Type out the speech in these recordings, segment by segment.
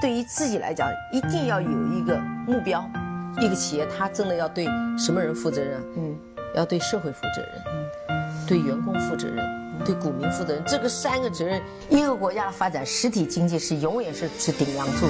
对于自己来讲，一定要有一个目标。一个企业，它真的要对什么人负责任？嗯，要对社会负责任，嗯，对员工负责任，对股民负责任。这个三个责任，一个国家的发展，实体经济是永远是是顶梁柱。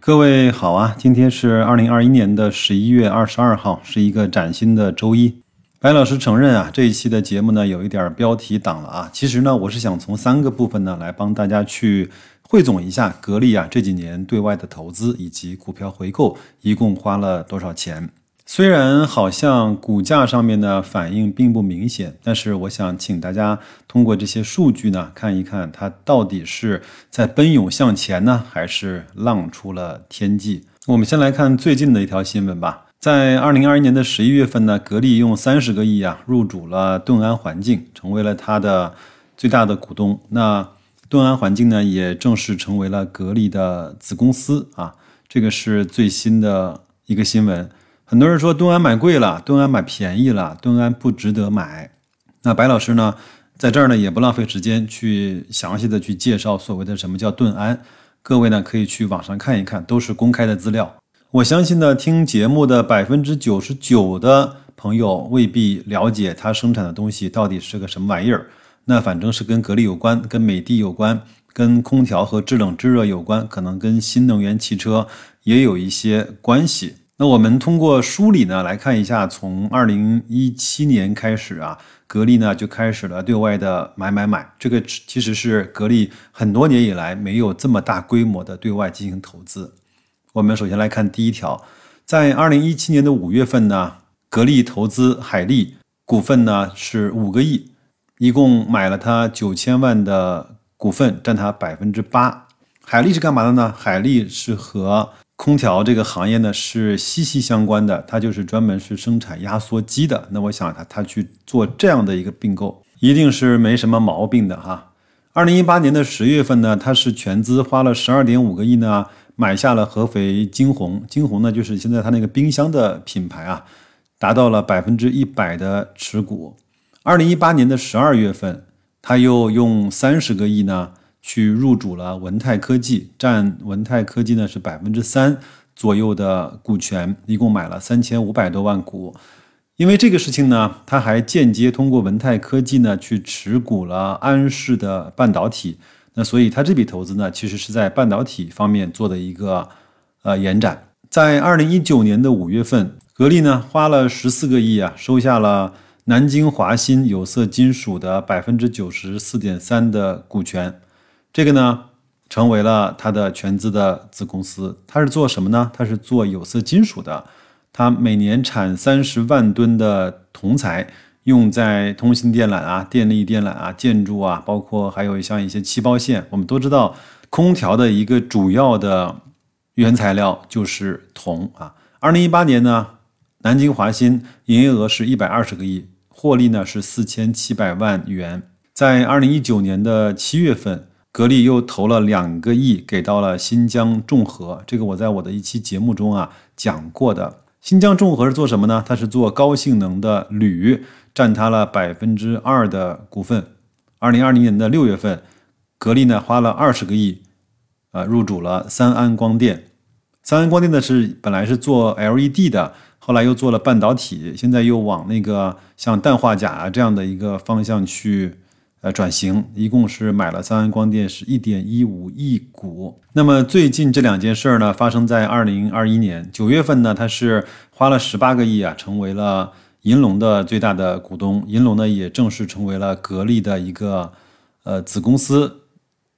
各位好啊，今天是二零二一年的十一月二十二号，是一个崭新的周一。白老师承认啊，这一期的节目呢有一点标题党了啊。其实呢，我是想从三个部分呢来帮大家去汇总一下格力啊这几年对外的投资以及股票回购一共花了多少钱。虽然好像股价上面的反应并不明显，但是我想请大家通过这些数据呢看一看它到底是在奔涌向前呢，还是浪出了天际。我们先来看最近的一条新闻吧。在二零二一年的十一月份呢，格力用三十个亿啊入主了盾安环境，成为了它的最大的股东。那盾安环境呢，也正式成为了格力的子公司啊。这个是最新的一个新闻。很多人说盾安买贵了，盾安买便宜了，盾安不值得买。那白老师呢，在这儿呢也不浪费时间去详细的去介绍所谓的什么叫盾安。各位呢可以去网上看一看，都是公开的资料。我相信呢，听节目的百分之九十九的朋友未必了解它生产的东西到底是个什么玩意儿。那反正是跟格力有关，跟美的有关，跟空调和制冷制热有关，可能跟新能源汽车也有一些关系。那我们通过梳理呢来看一下，从二零一七年开始啊，格力呢就开始了对外的买买买。这个其实是格力很多年以来没有这么大规模的对外进行投资。我们首先来看第一条，在二零一七年的五月份呢，格力投资海力股份呢是五个亿，一共买了它九千万的股份，占它百分之八。海力是干嘛的呢？海力是和空调这个行业呢是息息相关的，它就是专门是生产压缩机的。那我想它它去做这样的一个并购，一定是没什么毛病的哈。二零一八年的十月份呢，它是全资花了十二点五个亿呢。买下了合肥金鸿，金鸿呢就是现在它那个冰箱的品牌啊，达到了百分之一百的持股。二零一八年的十二月份，他又用三十个亿呢去入主了文泰科技，占文泰科技呢是百分之三左右的股权，一共买了三千五百多万股。因为这个事情呢，他还间接通过文泰科技呢去持股了安氏的半导体。那所以，他这笔投资呢，其实是在半导体方面做的一个呃延展。在二零一九年的五月份，格力呢花了十四个亿啊，收下了南京华新有色金属的百分之九十四点三的股权，这个呢成为了它的全资的子公司。它是做什么呢？它是做有色金属的，它每年产三十万吨的铜材。用在通信电缆啊、电力电缆啊、建筑啊，包括还有像一些气包线。我们都知道，空调的一个主要的原材料就是铜啊。二零一八年呢，南京华新营业额是一百二十个亿，获利呢是四千七百万元。在二零一九年的七月份，格力又投了两个亿给到了新疆众和，这个我在我的一期节目中啊讲过的。新疆众和是做什么呢？它是做高性能的铝。占它了百分之二的股份。二零二零年的六月份，格力呢花了二十个亿，啊，入主了三安光电。三安光电呢是本来是做 LED 的，后来又做了半导体，现在又往那个像氮化钾啊这样的一个方向去呃转型。一共是买了三安光电是一点一五亿股。那么最近这两件事儿呢，发生在二零二一年九月份呢，它是花了十八个亿啊，成为了。银龙的最大的股东，银龙呢也正式成为了格力的一个呃子公司。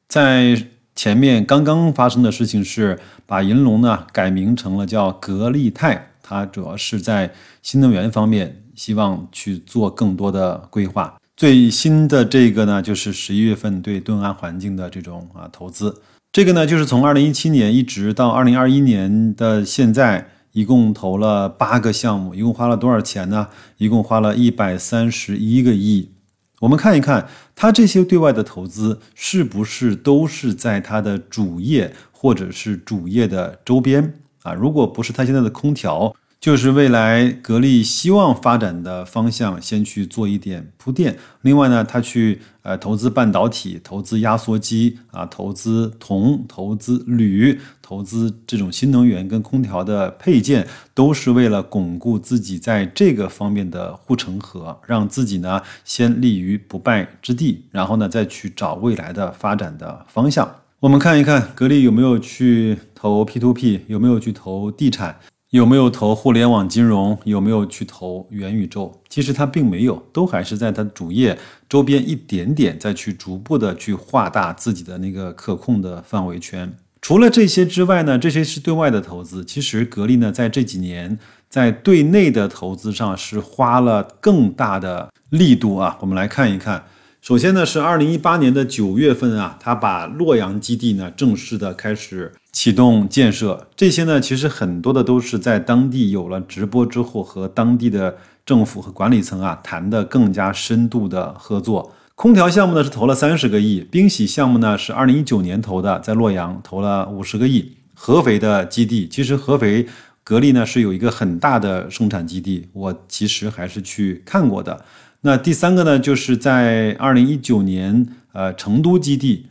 在前面刚刚发生的事情是，把银龙呢改名成了叫格力泰，它主要是在新能源方面希望去做更多的规划。最新的这个呢，就是十一月份对盾安环境的这种啊投资，这个呢就是从二零一七年一直到二零二一年的现在。一共投了八个项目，一共花了多少钱呢？一共花了一百三十一个亿。我们看一看，它这些对外的投资是不是都是在它的主业或者是主业的周边啊？如果不是它现在的空调，就是未来格力希望发展的方向，先去做一点铺垫。另外呢，他去呃投资半导体、投资压缩机啊、投资铜、投资铝、投资这种新能源跟空调的配件，都是为了巩固自己在这个方面的护城河，让自己呢先立于不败之地，然后呢再去找未来的发展的方向。我们看一看格力有没有去投 P to P，有没有去投地产。有没有投互联网金融？有没有去投元宇宙？其实它并没有，都还是在它主业周边一点点再去逐步的去画大自己的那个可控的范围圈。除了这些之外呢，这些是对外的投资。其实格力呢，在这几年在对内的投资上是花了更大的力度啊。我们来看一看。首先呢，是二零一八年的九月份啊，他把洛阳基地呢正式的开始启动建设。这些呢，其实很多的都是在当地有了直播之后，和当地的政府和管理层啊谈的更加深度的合作。空调项目呢是投了三十个亿，冰洗项目呢是二零一九年投的，在洛阳投了五十个亿。合肥的基地，其实合肥格力呢是有一个很大的生产基地，我其实还是去看过的。那第三个呢，就是在二零一九年，呃，成都基地，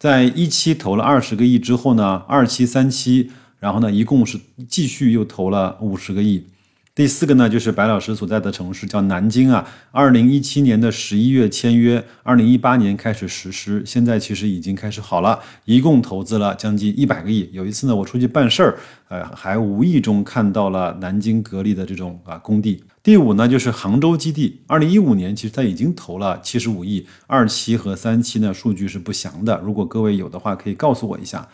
在一期投了二十个亿之后呢，二期、三期，然后呢，一共是继续又投了五十个亿。第四个呢，就是白老师所在的城市叫南京啊，二零一七年的十一月签约，二零一八年开始实施，现在其实已经开始好了，一共投资了将近一百个亿。有一次呢，我出去办事儿，呃，还无意中看到了南京格力的这种啊工地。第五呢，就是杭州基地，二零一五年其实它已经投了七十五亿，二期和三期呢数据是不详的，如果各位有的话可以告诉我一下。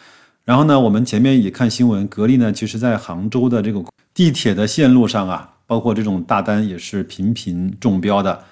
然后呢，我们前面也看新闻，格力呢其实在杭州的这个地铁的线路上啊，包括这种大单也是频频中标的。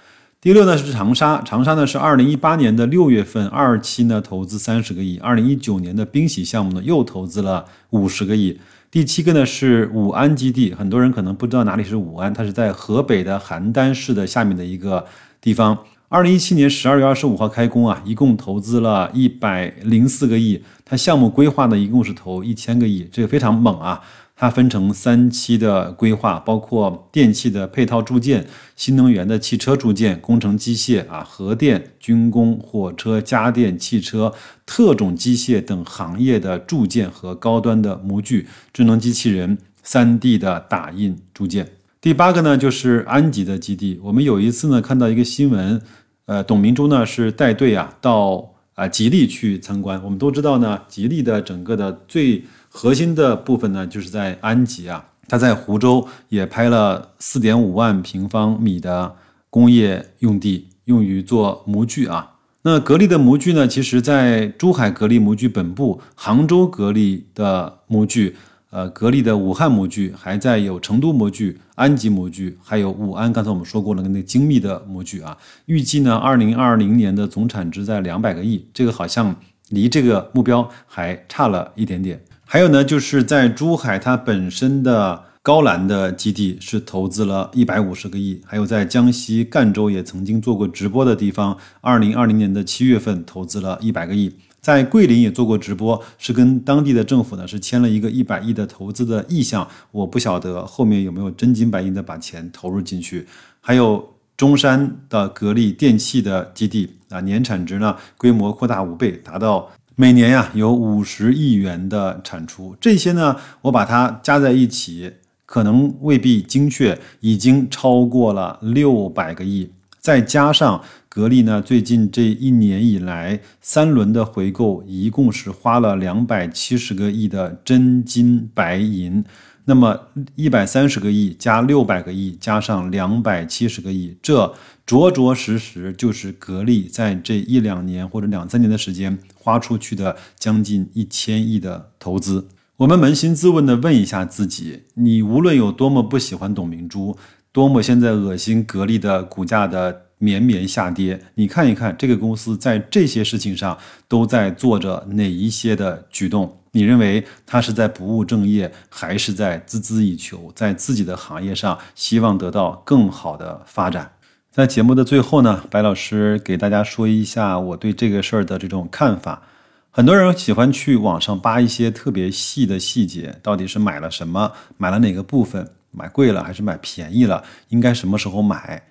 第六呢是长沙，长沙呢是二零一八年的六月份二期呢投资三十个亿，二零一九年的冰洗项目呢又投资了五十个亿。第七个呢是武安基地，很多人可能不知道哪里是武安，它是在河北的邯郸市的下面的一个地方。二零一七年十二月二十五号开工啊，一共投资了一百零四个亿，它项目规划呢一共是投一千个亿，这个非常猛啊。它分成三期的规划，包括电气的配套铸件、新能源的汽车铸件、工程机械啊、核电、军工、火车、家电、汽车、特种机械等行业的铸件和高端的模具、智能机器人、三 D 的打印铸件。第八个呢，就是安吉的基地。我们有一次呢看到一个新闻，呃，董明珠呢是带队啊到啊吉利去参观。我们都知道呢，吉利的整个的最核心的部分呢，就是在安吉啊，它在湖州也拍了四点五万平方米的工业用地，用于做模具啊。那格力的模具呢，其实在珠海格力模具本部、杭州格力的模具、呃格力的武汉模具，还在有成都模具、安吉模具，还有武安。刚才我们说过了，那个精密的模具啊，预计呢，二零二零年的总产值在两百个亿，这个好像离这个目标还差了一点点。还有呢，就是在珠海，它本身的高栏的基地是投资了一百五十个亿。还有在江西赣州也曾经做过直播的地方，二零二零年的七月份投资了一百个亿。在桂林也做过直播，是跟当地的政府呢是签了一个一百亿的投资的意向。我不晓得后面有没有真金白银的把钱投入进去。还有中山的格力电器的基地啊，年产值呢规模扩大五倍，达到。每年呀有五十亿元的产出，这些呢我把它加在一起，可能未必精确，已经超过了六百个亿。再加上格力呢最近这一年以来三轮的回购，一共是花了两百七十个亿的真金白银。那么一百三十个亿加六百个亿加上两百七十个亿，这着着实实就是格力在这一两年或者两三年的时间花出去的将近一千亿的投资。我们扪心自问的问一下自己：你无论有多么不喜欢董明珠，多么现在恶心格力的股价的绵绵下跌，你看一看这个公司在这些事情上都在做着哪一些的举动？你认为他是在不务正业，还是在孜孜以求，在自己的行业上希望得到更好的发展？在节目的最后呢，白老师给大家说一下我对这个事儿的这种看法。很多人喜欢去网上扒一些特别细的细节，到底是买了什么，买了哪个部分？买贵了还是买便宜了，应该什么时候买？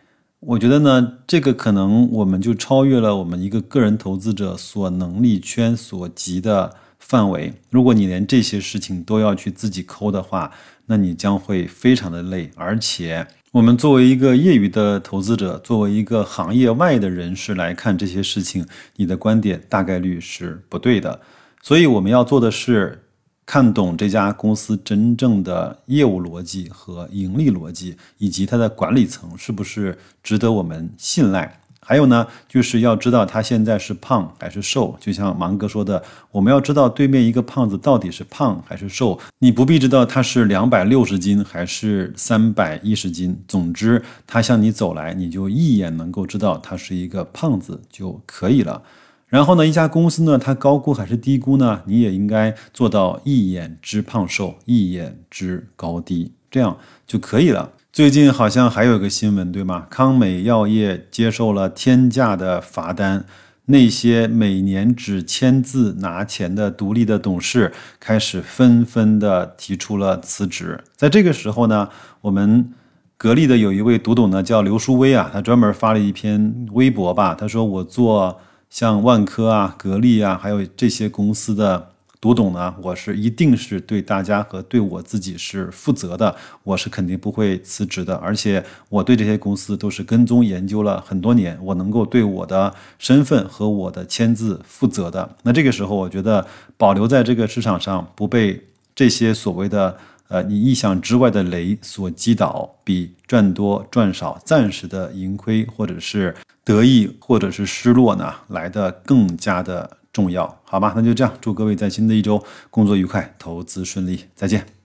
我觉得呢，这个可能我们就超越了我们一个个人投资者所能力圈所及的范围。如果你连这些事情都要去自己抠的话，那你将会非常的累。而且，我们作为一个业余的投资者，作为一个行业外的人士来看这些事情，你的观点大概率是不对的。所以，我们要做的是。看懂这家公司真正的业务逻辑和盈利逻辑，以及它的管理层是不是值得我们信赖？还有呢，就是要知道他现在是胖还是瘦。就像芒哥说的，我们要知道对面一个胖子到底是胖还是瘦。你不必知道他是两百六十斤还是三百一十斤，总之他向你走来，你就一眼能够知道他是一个胖子就可以了。然后呢，一家公司呢，它高估还是低估呢？你也应该做到一眼知胖瘦，一眼知高低，这样就可以了。最近好像还有一个新闻，对吗？康美药业接受了天价的罚单，那些每年只签字拿钱的独立的董事开始纷纷的提出了辞职。在这个时候呢，我们格力的有一位独董呢，叫刘书威啊，他专门发了一篇微博吧，他说我做。像万科啊、格力啊，还有这些公司的独董呢，我是一定是对大家和对我自己是负责的，我是肯定不会辞职的。而且我对这些公司都是跟踪研究了很多年，我能够对我的身份和我的签字负责的。那这个时候，我觉得保留在这个市场上，不被这些所谓的呃你意想之外的雷所击倒，比赚多赚少、暂时的盈亏或者是。得意或者是失落呢，来的更加的重要，好吧？那就这样，祝各位在新的一周工作愉快，投资顺利，再见。